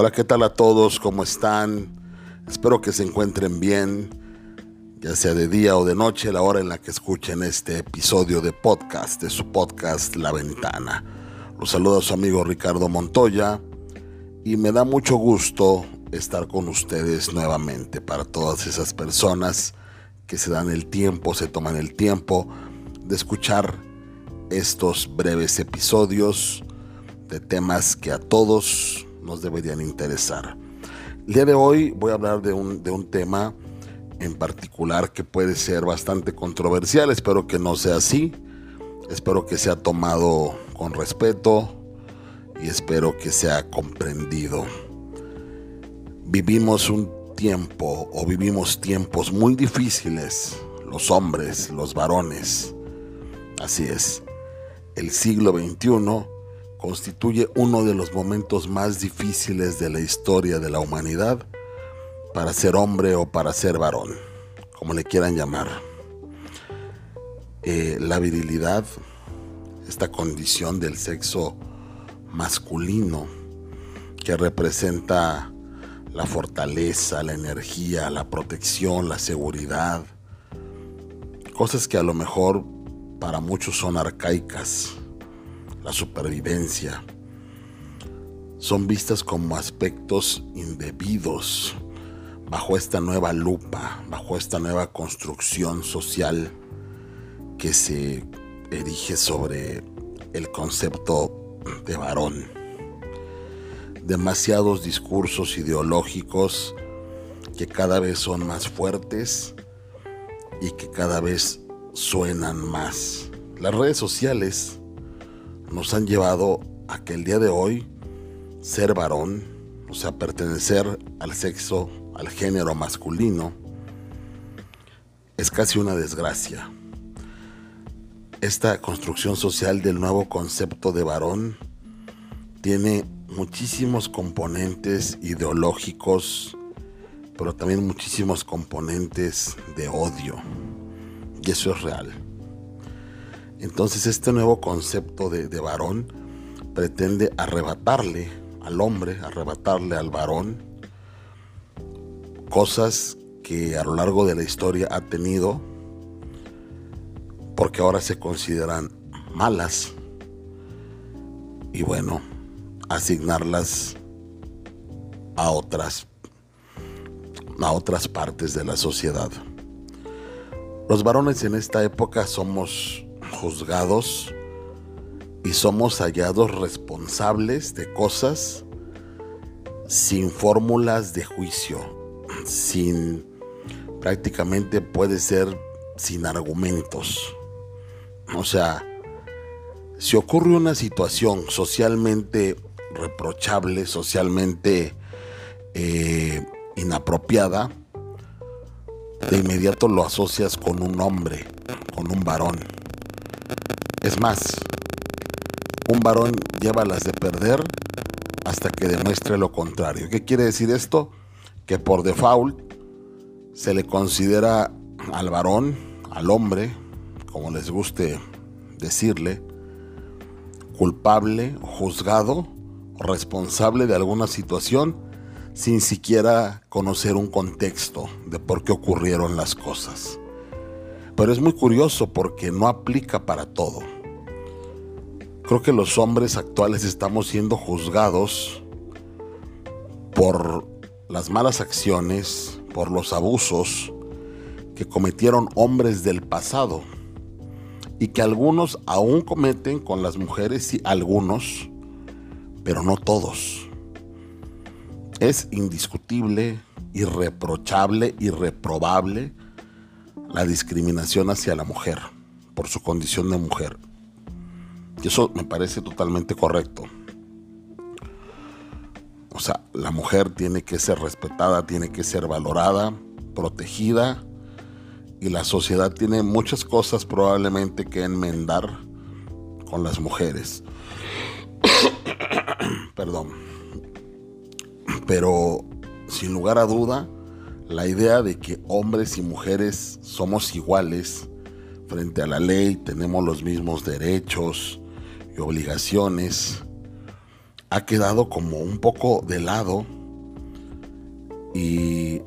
Hola, ¿qué tal a todos? ¿Cómo están? Espero que se encuentren bien, ya sea de día o de noche, la hora en la que escuchen este episodio de podcast, de su podcast La Ventana. Los saluda su amigo Ricardo Montoya y me da mucho gusto estar con ustedes nuevamente para todas esas personas que se dan el tiempo, se toman el tiempo de escuchar estos breves episodios de temas que a todos nos deberían interesar. El día de hoy voy a hablar de un, de un tema en particular que puede ser bastante controversial, espero que no sea así, espero que sea tomado con respeto y espero que sea comprendido. Vivimos un tiempo o vivimos tiempos muy difíciles, los hombres, los varones. Así es, el siglo XXI constituye uno de los momentos más difíciles de la historia de la humanidad para ser hombre o para ser varón, como le quieran llamar. Eh, la virilidad, esta condición del sexo masculino que representa la fortaleza, la energía, la protección, la seguridad, cosas que a lo mejor para muchos son arcaicas la supervivencia, son vistas como aspectos indebidos bajo esta nueva lupa, bajo esta nueva construcción social que se erige sobre el concepto de varón. Demasiados discursos ideológicos que cada vez son más fuertes y que cada vez suenan más. Las redes sociales nos han llevado a que el día de hoy ser varón, o sea, pertenecer al sexo, al género masculino, es casi una desgracia. Esta construcción social del nuevo concepto de varón tiene muchísimos componentes ideológicos, pero también muchísimos componentes de odio. Y eso es real. Entonces este nuevo concepto de, varón pretende arrebatarle al hombre, arrebatarle al varón cosas que a lo largo de la historia ha tenido porque ahora se consideran malas y bueno, asignarlas a otras a otras partes de la sociedad. Los varones en esta época somos juzgados y somos hallados responsables de cosas sin fórmulas de juicio, sin prácticamente puede ser sin argumentos. O sea, si ocurre una situación socialmente reprochable, socialmente eh, inapropiada, de inmediato lo asocias con un hombre, con un varón. Es más, un varón lleva las de perder hasta que demuestre lo contrario. ¿Qué quiere decir esto? Que por default se le considera al varón, al hombre, como les guste decirle, culpable, juzgado, responsable de alguna situación sin siquiera conocer un contexto de por qué ocurrieron las cosas. Pero es muy curioso porque no aplica para todo. Creo que los hombres actuales estamos siendo juzgados por las malas acciones, por los abusos que cometieron hombres del pasado y que algunos aún cometen con las mujeres, y algunos, pero no todos. Es indiscutible, irreprochable, irreprobable la discriminación hacia la mujer por su condición de mujer. Y eso me parece totalmente correcto. O sea, la mujer tiene que ser respetada, tiene que ser valorada, protegida. Y la sociedad tiene muchas cosas probablemente que enmendar con las mujeres. Perdón. Pero sin lugar a duda, la idea de que hombres y mujeres somos iguales frente a la ley, tenemos los mismos derechos obligaciones, ha quedado como un poco de lado y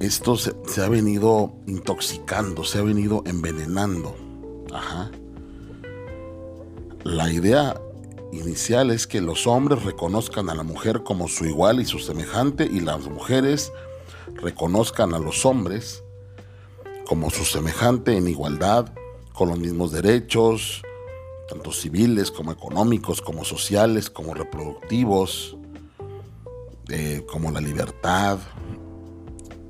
esto se, ha venido intoxicando, se ha venido envenenando. Ajá. La idea inicial es que los hombres reconozcan a la mujer como su igual y su semejante y las mujeres reconozcan a los hombres como su semejante en igualdad, con los mismos derechos, tanto civiles como económicos, como sociales, como reproductivos, eh, como la libertad,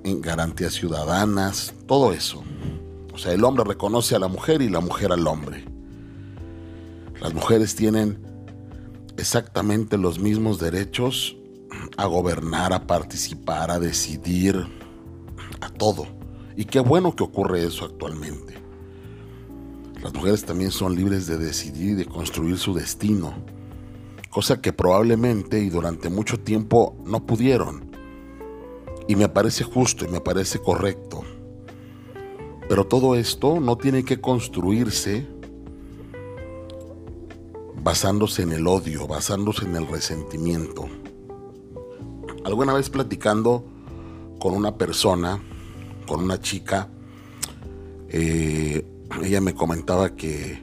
en garantías ciudadanas, todo eso. O sea, el hombre reconoce a la mujer y la mujer al hombre. Las mujeres tienen exactamente los mismos derechos a gobernar, a participar, a decidir, a todo. Y qué bueno que ocurre eso actualmente. Las mujeres también son libres de decidir y de construir su destino, cosa que probablemente y durante mucho tiempo no pudieron. Y me parece justo y me parece correcto. Pero todo esto no tiene que construirse basándose en el odio, basándose en el resentimiento. Alguna vez platicando con una persona, con una chica, eh, ella me comentaba que,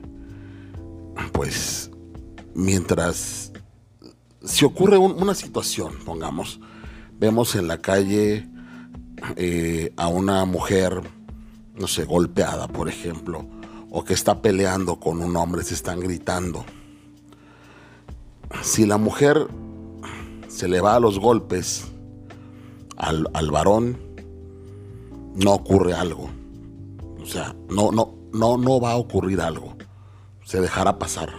pues, mientras si ocurre una situación, pongamos, vemos en la calle eh, a una mujer, no sé, golpeada, por ejemplo, o que está peleando con un hombre, se están gritando. Si la mujer se le va a los golpes al, al varón, no ocurre algo. O sea, no, no, no, no va a ocurrir algo. Se dejará pasar.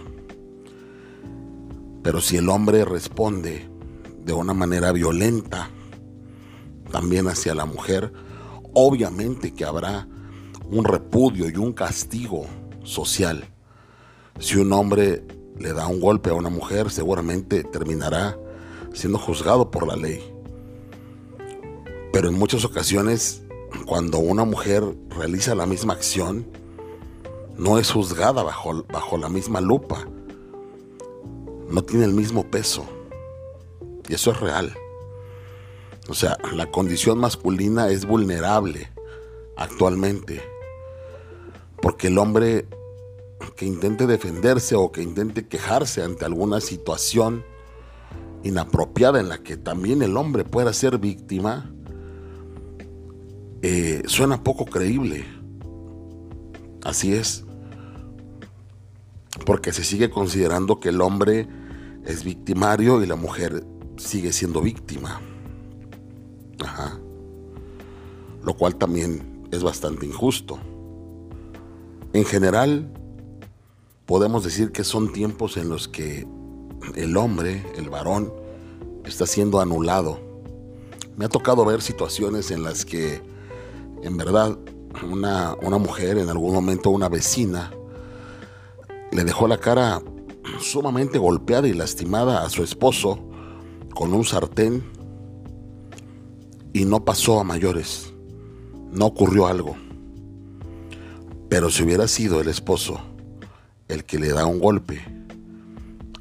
Pero si el hombre responde de una manera violenta también hacia la mujer, obviamente que habrá un repudio y un castigo social. Si un hombre le da un golpe a una mujer, seguramente terminará siendo juzgado por la ley. Pero en muchas ocasiones, cuando una mujer realiza la misma acción, no es juzgada bajo, bajo la misma lupa. No tiene el mismo peso. Y eso es real. O sea, la condición masculina es vulnerable actualmente. Porque el hombre que intente defenderse o que intente quejarse ante alguna situación inapropiada en la que también el hombre pueda ser víctima, eh, suena poco creíble. Así es. Porque se sigue considerando que el hombre es victimario y la mujer sigue siendo víctima. Ajá. Lo cual también es bastante injusto. En general, podemos decir que son tiempos en los que el hombre, el varón, está siendo anulado. Me ha tocado ver situaciones en las que, en verdad, una, una mujer, en algún momento una vecina, le dejó la cara sumamente golpeada y lastimada a su esposo con un sartén y no pasó a mayores. No ocurrió algo. Pero si hubiera sido el esposo el que le da un golpe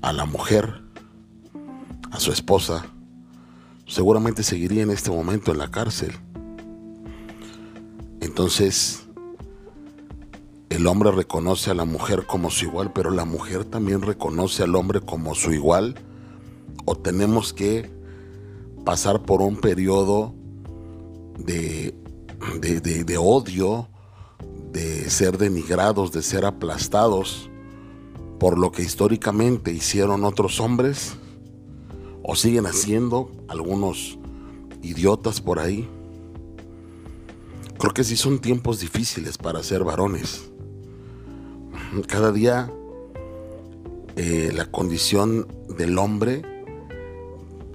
a la mujer, a su esposa, seguramente seguiría en este momento en la cárcel. Entonces, el hombre reconoce a la mujer como su igual, pero la mujer también reconoce al hombre como su igual. O tenemos que pasar por un periodo de, de, odio, de ser denigrados, de ser aplastados por lo que históricamente hicieron otros hombres o siguen haciendo algunos idiotas por ahí. Creo que sí son tiempos difíciles para ser varones cada día eh, la condición del hombre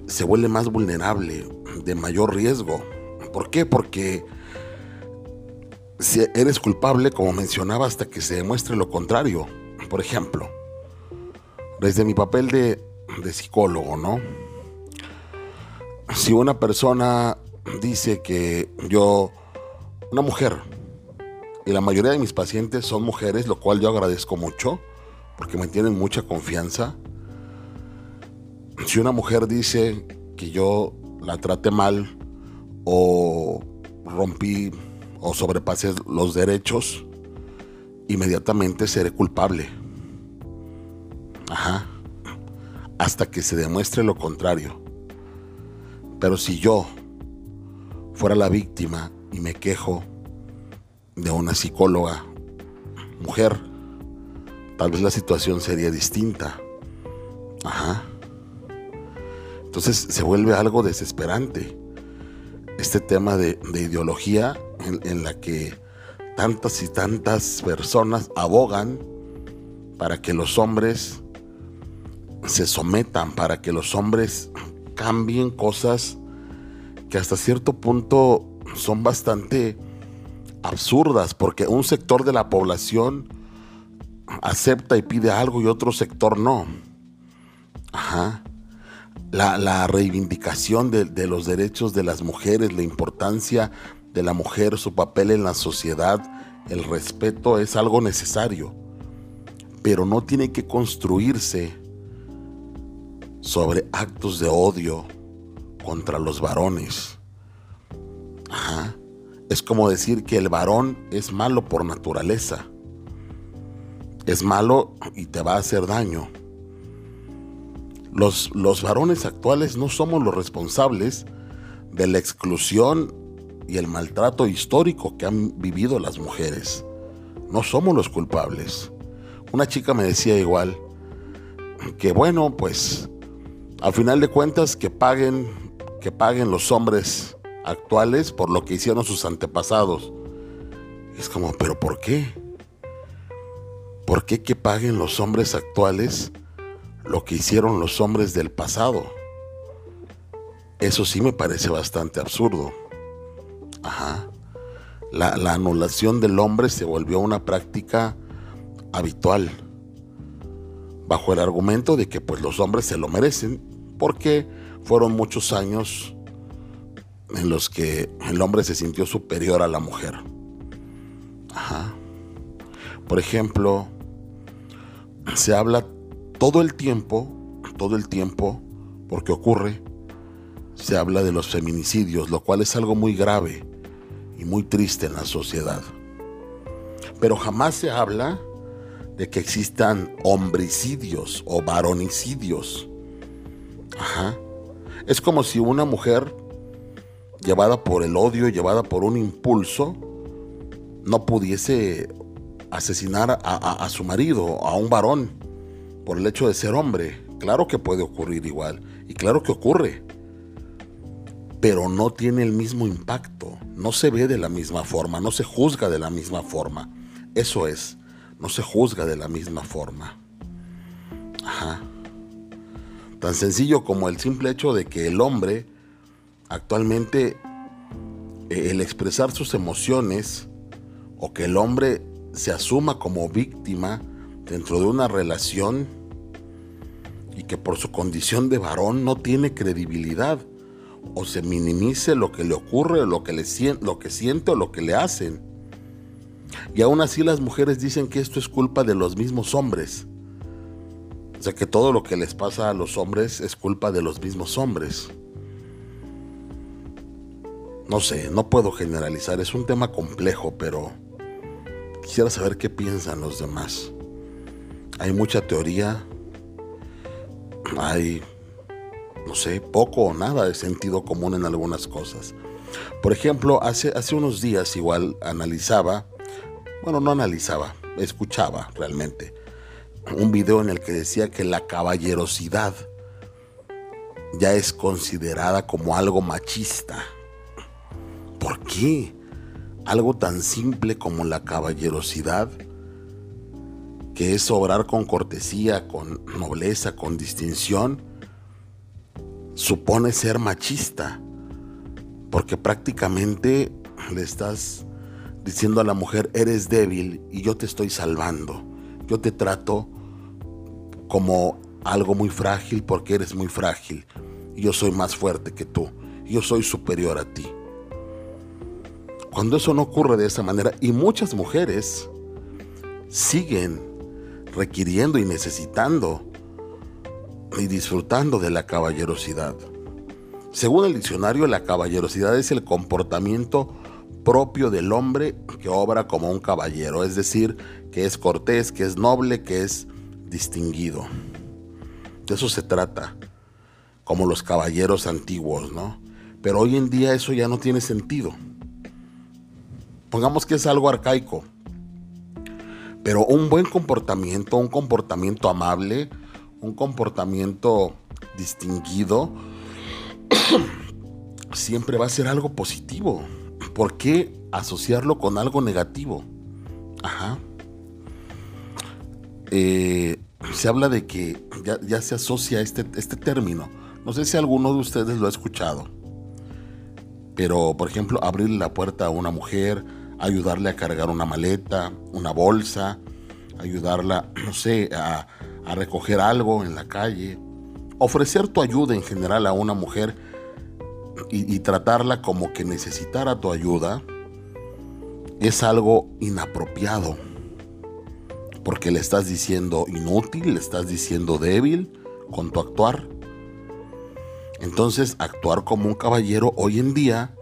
se vuelve más vulnerable, de mayor riesgo. ¿Por qué? Porque si eres culpable, como mencionaba, hasta que se demuestre lo contrario. Por ejemplo, desde mi papel de, de psicólogo, ¿no? Si una persona dice que yo, una mujer, y la mayoría de mis pacientes son mujeres, lo cual yo agradezco mucho, porque me tienen mucha confianza. si una mujer dice que yo la trate mal o rompí o sobrepasé los derechos, inmediatamente seré culpable. Ajá. Hasta que se demuestre lo contrario. Pero si yo fuera la víctima y me quejo de una psicóloga mujer, tal vez la situación sería distinta. Ajá. Entonces se vuelve algo desesperante este tema de, ideología en, la que tantas y tantas personas abogan para que los hombres se sometan, para que los hombres cambien cosas que hasta cierto punto son bastante absurdas, porque un sector de la población acepta y pide algo y otro sector no. Ajá la, reivindicación de, los derechos de las mujeres, la importancia de la mujer, su papel en la sociedad, el respeto es algo necesario, pero no tiene que construirse sobre actos de odio contra los varones. Es como decir que el varón es malo por naturaleza. Es malo y te va a hacer daño. Los, varones actuales no somos los responsables de la exclusión y el maltrato histórico que han vivido las mujeres. No somos los culpables. Una chica me decía igual que bueno, pues al final de cuentas que paguen que paguen los hombres actuales por lo que hicieron sus antepasados. Es como, pero ¿por qué? ¿Por qué que paguen los hombres actuales lo que hicieron los hombres del pasado. Eso sí me parece bastante absurdo. Ajá. La, anulación del hombre se volvió una práctica habitual, bajo el argumento de que pues los hombres se lo merecen, porque fueron muchos años en los que el hombre se sintió superior a la mujer. Ajá. Por ejemplo, se habla todo el tiempo, todo el tiempo, porque ocurre, se habla de los feminicidios, lo cual es algo muy grave y muy triste en la sociedad. Pero jamás se habla de que existan homicidios o varonicidios. Ajá. Es como si una mujer llevada por el odio, llevada por un impulso, no pudiese asesinar a, su marido, a un varón por el hecho de ser hombre. Claro que puede ocurrir igual y claro que ocurre, pero no tiene el mismo impacto, no se ve de la misma forma, no se juzga de la misma forma. Eso es, no se juzga de la misma forma. Ajá. Tan sencillo como el simple hecho de que el hombre actualmente eh, el expresar sus emociones o que el hombre se asuma como víctima dentro de una relación y que por su condición de varón no tiene credibilidad o se minimice lo que le ocurre, lo que, le, lo que siente o lo que le hacen. Y aún así las mujeres dicen que esto es culpa de los mismos hombres. O sea que todo lo que les pasa a los hombres es culpa de los mismos hombres. No sé, no puedo generalizar, es un tema complejo, pero quisiera saber qué piensan los demás. Hay mucha teoría, hay, no sé, poco o nada de sentido común en algunas cosas. Por ejemplo, hace, hace unos días igual analizaba, bueno, no analizaba, escuchaba realmente, un video en el que decía que la caballerosidad ya es considerada como algo machista. ¿Por qué? Algo tan simple como la caballerosidad que es obrar con cortesía, con nobleza, con distinción, supone ser machista, porque prácticamente le estás diciendo a la mujer, eres débil y yo te estoy salvando, yo te trato como algo muy frágil porque eres muy frágil, yo soy más fuerte que tú, yo soy superior a ti. Cuando eso no ocurre de esa manera, y muchas mujeres siguen requiriendo y necesitando y disfrutando de la caballerosidad. Según el diccionario, la caballerosidad es el comportamiento propio del hombre que obra como un caballero, es decir, que es cortés, que es noble, que es distinguido. De eso se trata, como los caballeros antiguos, ¿no? Pero hoy en día eso ya no tiene sentido. Pongamos que es algo arcaico. Pero un buen comportamiento, un comportamiento amable, un comportamiento distinguido, siempre va a ser algo positivo. ¿Por qué asociarlo con algo negativo? Ajá. Eh, se habla de que ya, se asocia este, este término. No sé si alguno de ustedes lo ha escuchado. Pero, por ejemplo, abrirle la puerta a una mujer, ayudarle a cargar una maleta, una bolsa, ayudarla, no sé, a, a recoger algo en la calle, ofrecer tu ayuda en general a una mujer y, tratarla como que necesitara tu ayuda es algo inapropiado. Porque le estás diciendo inútil, le estás diciendo débil con tu actuar. Entonces, actuar como un caballero hoy en día,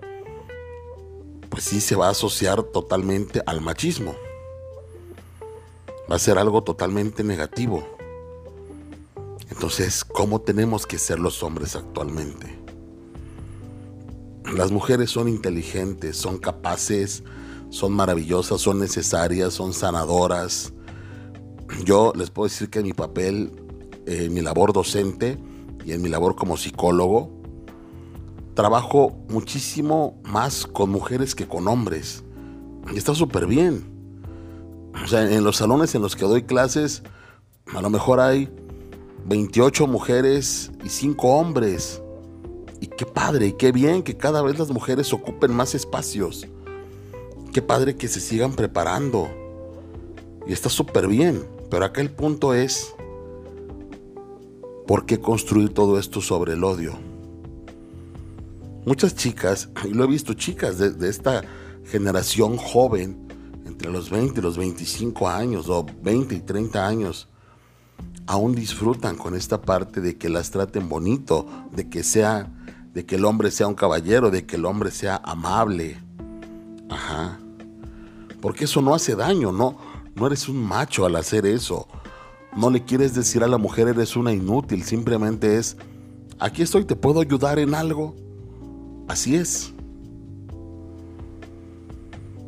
pues sí se va a asociar totalmente al machismo. Va a ser algo totalmente negativo. Entonces, ¿cómo tenemos que ser los hombres actualmente? Las mujeres son inteligentes, son capaces, son maravillosas, son necesarias, son sanadoras. Yo les puedo decir que mi papel, eh, mi labor docente y en mi labor como psicólogo, trabajo muchísimo más con mujeres que con hombres. Y está súper bien. O sea, en los salones en los que doy clases, a lo mejor hay 28 mujeres y 5 hombres. Y qué padre, y qué bien que cada vez las mujeres ocupen más espacios. Qué padre que se sigan preparando. Y está súper bien. Pero acá el punto es, ¿por qué construir todo esto sobre el odio? Muchas chicas, y lo he visto chicas de, esta generación joven, entre los 20 y los 25 años, o 20 y 30 años, aún disfrutan con esta parte de que las traten bonito, de que sea de que el hombre sea un caballero, de que el hombre sea amable. Ajá. Porque eso no hace daño, no, no eres un macho al hacer eso. No le quieres decir a la mujer eres una inútil, simplemente es, aquí estoy, te puedo ayudar en algo. Así es.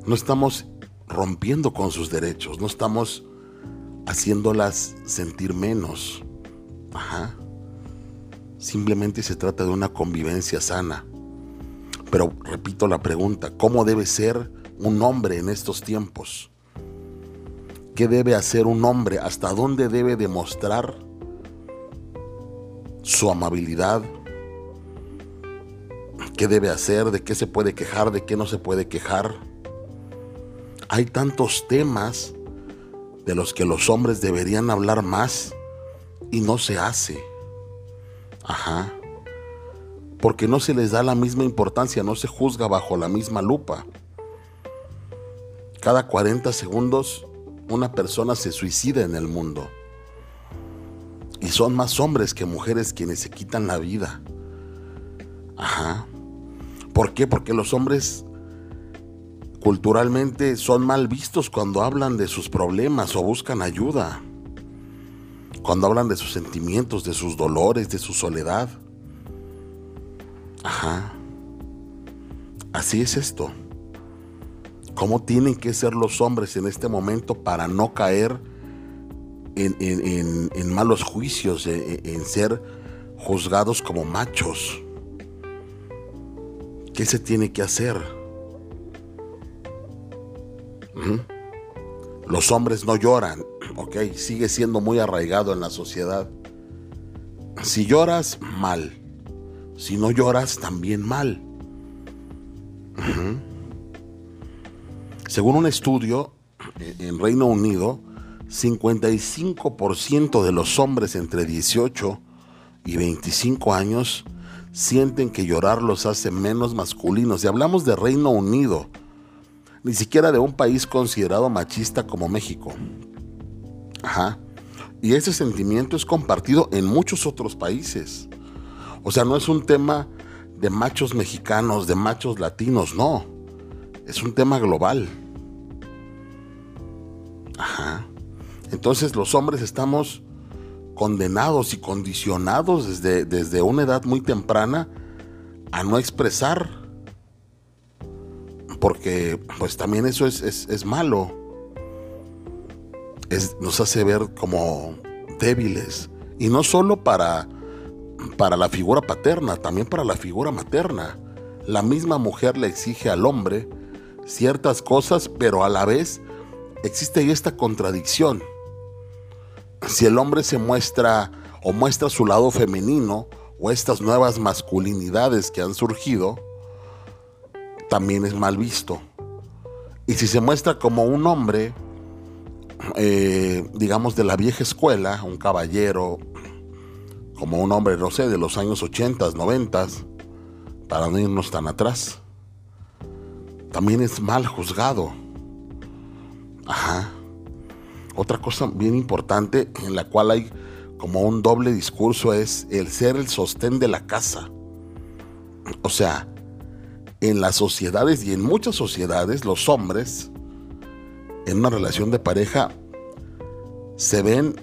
No estamos rompiendo con sus derechos, no estamos haciéndolas sentir menos. Ajá. Simplemente se trata de una convivencia sana. Pero repito la pregunta, ¿cómo debe ser un hombre en estos tiempos? ¿Qué debe hacer un hombre? ¿Hasta dónde debe demostrar su amabilidad? ¿Qué debe hacer? ¿De qué se puede quejar? ¿De qué no se puede quejar? Hay tantos temas de los que los hombres deberían hablar más y no se hace. Ajá. Porque no se les da la misma importancia, no se juzga bajo la misma lupa. Cada 40 segundos una persona se suicida en el mundo. Y son más hombres que mujeres quienes se quitan la vida. Ajá. ¿Por qué? Porque los hombres culturalmente son mal vistos cuando hablan de sus problemas o buscan ayuda cuando hablan de sus sentimientos, de sus dolores, de su soledad. Ajá. Así es esto. ¿Cómo tienen que ser los hombres en este momento para no caer en, malos juicios, en, ser juzgados como machos? ¿Qué se tiene que hacer? Los hombres no lloran, ok, sigue siendo muy arraigado en la sociedad. Si lloras, mal. Si no lloras, también mal. Según un estudio en Reino Unido, 55% de los hombres entre 18 y 25 años sienten que llorar los hace menos masculinos. Y hablamos de Reino Unido, ni siquiera de un país considerado machista como México. Ajá. Y ese sentimiento es compartido en muchos otros países. O sea, no es un tema de machos mexicanos, de machos latinos, no. Es un tema global. Ajá. Entonces los hombres estamos condenados y condicionados desde, desde una edad muy temprana a no expresar. Porque pues también eso es, es malo nos hace ver como débiles. Y no solo para, para la figura paterna, también para la figura materna. La misma mujer le exige al hombre ciertas cosas, pero a la vez existe esta contradicción. Si el hombre se muestra o muestra su lado femenino o estas nuevas masculinidades que han surgido, también es mal visto. Y si se muestra como un hombre, eh, digamos, de la vieja escuela, un caballero, como un hombre, no sé, de los años 80, 90, para no irnos tan atrás, también es mal juzgado. Ajá. Otra cosa bien importante en la cual hay como un doble discurso es el ser el sostén de la casa. O sea, en las sociedades y en muchas sociedades los hombres en una relación de pareja se ven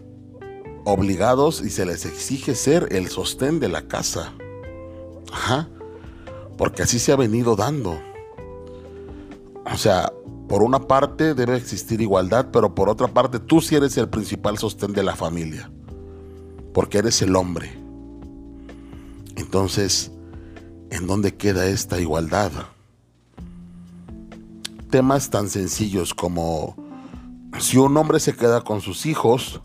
obligados y se les exige ser el sostén de la casa. Ajá. Porque así se ha venido dando. O sea, por una parte debe existir igualdad, pero por otra parte tú sí eres el principal sostén de la familia. Porque eres el hombre. Entonces, ¿en dónde queda esta igualdad? temas tan sencillos como si un hombre se queda con sus hijos,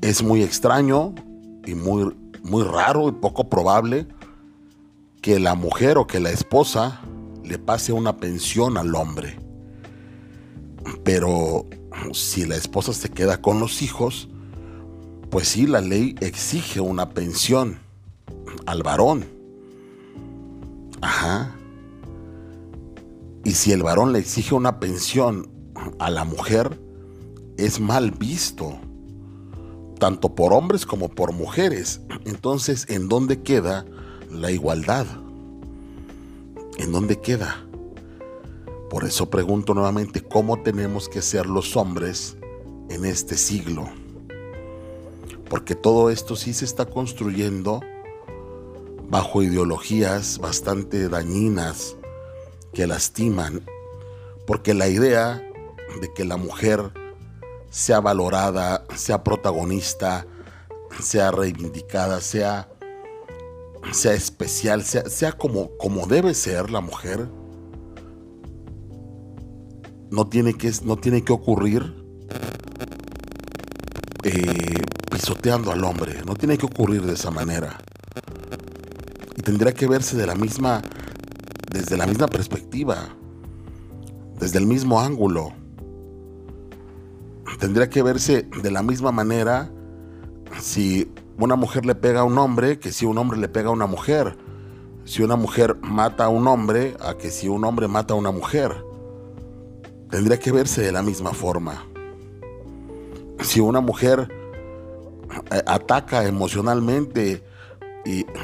es muy extraño y muy, muy raro y poco probable que la mujer o que la esposa le pase una pensión al hombre. Pero si la esposa se queda con los hijos, pues sí, la ley exige una pensión al varón. Ajá. Y si el varón le exige una pensión a la mujer, es mal visto, tanto por hombres como por mujeres. Entonces, ¿en dónde queda la igualdad? ¿En dónde queda? Por eso pregunto nuevamente, ¿cómo tenemos que ser los hombres en este siglo? Porque todo esto sí se está construyendo bajo ideologías bastante dañinas, que lastiman, porque la idea de que la mujer sea valorada, sea protagonista, sea reivindicada, sea, sea especial, sea, sea como, como debe ser la mujer, no tiene que, no tiene que ocurrir eh, pisoteando al hombre, no tiene que ocurrir de esa manera. Y tendría que verse de la misma desde la misma perspectiva, desde el mismo ángulo. Tendría que verse de la misma manera si una mujer le pega a un hombre que si un hombre le pega a una mujer. Si una mujer mata a un hombre a que si un hombre mata a una mujer. Tendría que verse de la misma forma. Si una mujer eh, ataca emocionalmente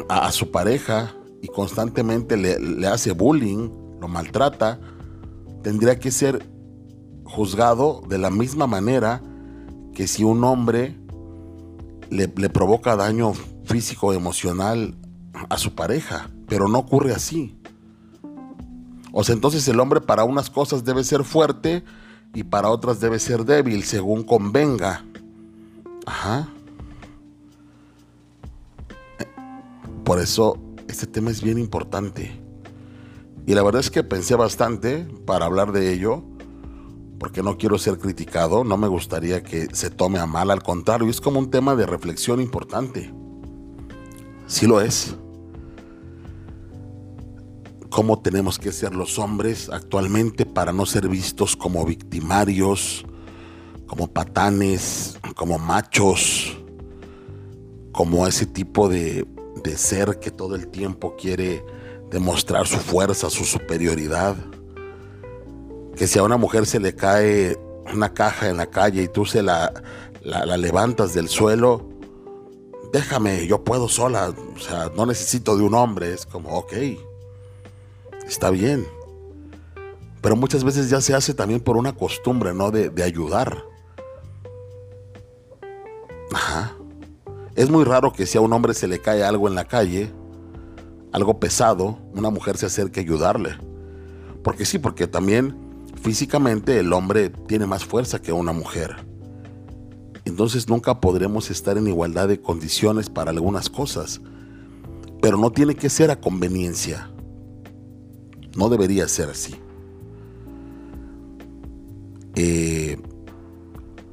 a su pareja y constantemente le, hace bullying, lo maltrata, tendría que ser juzgado de la misma manera que si un hombre le, provoca daño físico emocional a su pareja, pero no ocurre así. O sea, entonces el hombre para unas cosas debe ser fuerte y para otras debe ser débil, según convenga. Ajá. Por eso este tema es bien importante. Y la verdad es que pensé bastante para hablar de ello, porque no quiero ser criticado, no me gustaría que se tome a mal, al contrario, es como un tema de reflexión importante. Sí lo es. ¿Cómo tenemos que ser los hombres actualmente para no ser vistos como victimarios, como patanes, como machos, como ese tipo de de ser que todo el tiempo quiere demostrar su fuerza, su superioridad. Que si a una mujer se le cae una caja en la calle y tú se la la, levantas del suelo, déjame, yo puedo sola, o sea, no necesito de un hombre, es como, ok, está bien. Pero muchas veces ya se hace también por una costumbre, ¿no? De, de ayudar. Ajá. Es muy raro que si a un hombre se le cae algo en la calle, algo pesado, una mujer se acerque a ayudarle. Porque sí, porque también físicamente el hombre tiene más fuerza que una mujer. Entonces nunca podremos estar en igualdad de condiciones para algunas cosas. Pero no tiene que ser a conveniencia. No debería ser así. Eh,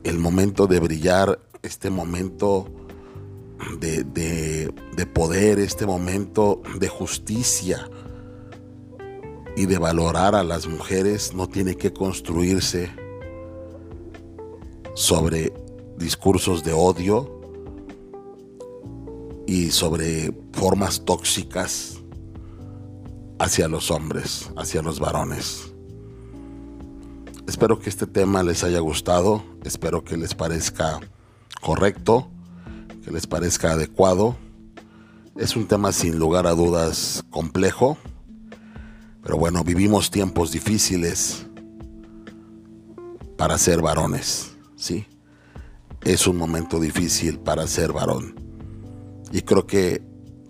el momento de brillar, este momento de, de, poder, este momento de justicia y de valorar a las mujeres no tiene que construirse sobre discursos de odio y sobre formas tóxicas hacia los hombres, hacia los varones. Espero que este tema les haya gustado, espero que les parezca correcto, que les parezca adecuado. Es un tema sin lugar a dudas complejo, pero bueno, vivimos tiempos difíciles para ser varones, ¿sí? Es un momento difícil para ser varón. Y creo que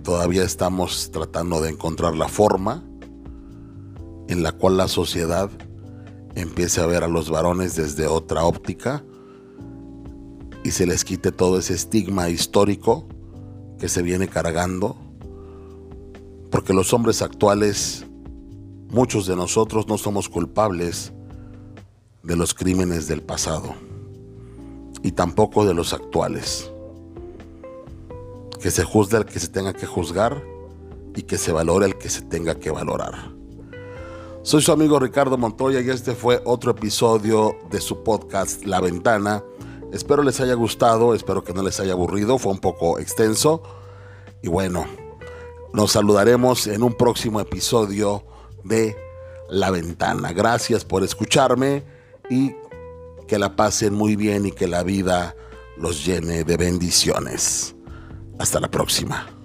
todavía estamos tratando de encontrar la forma en la cual la sociedad empiece a ver a los varones desde otra óptica y se les quite todo ese estigma histórico que se viene cargando, porque los hombres actuales, muchos de nosotros no somos culpables de los crímenes del pasado y tampoco de los actuales. Que se juzgue al que se tenga que juzgar y que se valore al que se tenga que valorar. Soy su amigo Ricardo Montoya y este fue otro episodio de su podcast La Ventana. Espero les haya gustado, espero que no les haya aburrido, fue un poco extenso. Y bueno, nos saludaremos en un próximo episodio de La Ventana. Gracias por escucharme y que la pasen muy bien y que la vida los llene de bendiciones. Hasta la próxima.